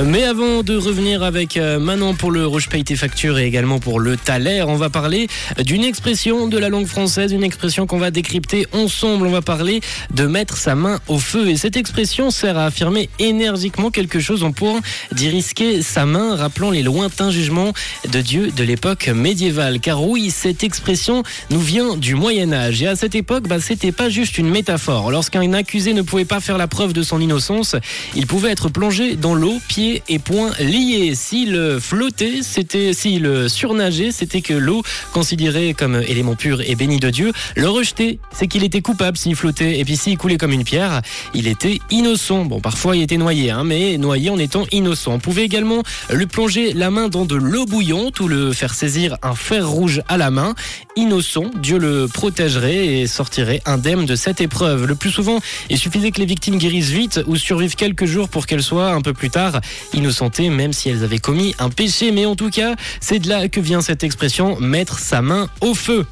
Mais avant de revenir avec euh, Manon pour le Rouge Paye tes factures et également pour le Thaler, on va parler d'une expression de la langue française, une expression qu'on va décrypter ensemble. On va parler de mettre sa main au feu. Et cette expression sert à affirmer énergiquement quelque chose en point d'y risquer sa main, rappelant les lointains jugements de Dieu de l'époque médiévale. Car oui, cette expression nous vient du Moyen Âge. Et à cette époque, bah, c'était pas juste une métaphore. Lorsqu'un accusé ne pouvait pas faire la preuve de son innocence, il pouvait être plongé dans l'eau, et poings liés. S'il flottait, c'était, s'il surnageait, c'était que l'eau, considérée comme élément pur et béni de Dieu, le rejetait. C'est qu'il était coupable s'il flottait. Et puis s'il coulait comme une pierre, il était innocent. Bon, parfois il était noyé, hein, mais noyé en étant innocent. On pouvait également lui plonger la main dans de l'eau bouillante ou le faire saisir un fer rouge à la main. Innocent, Dieu le protégerait et sortirait indemne de cette épreuve. Le plus souvent, il suffisait que les victimes guérissent vite ou survivent quelques jours pour qu'elles soient un peu plus tard innocentées, même si elles avaient commis un péché. Mais en tout cas, c'est de là que vient cette expression mettre sa main au feu.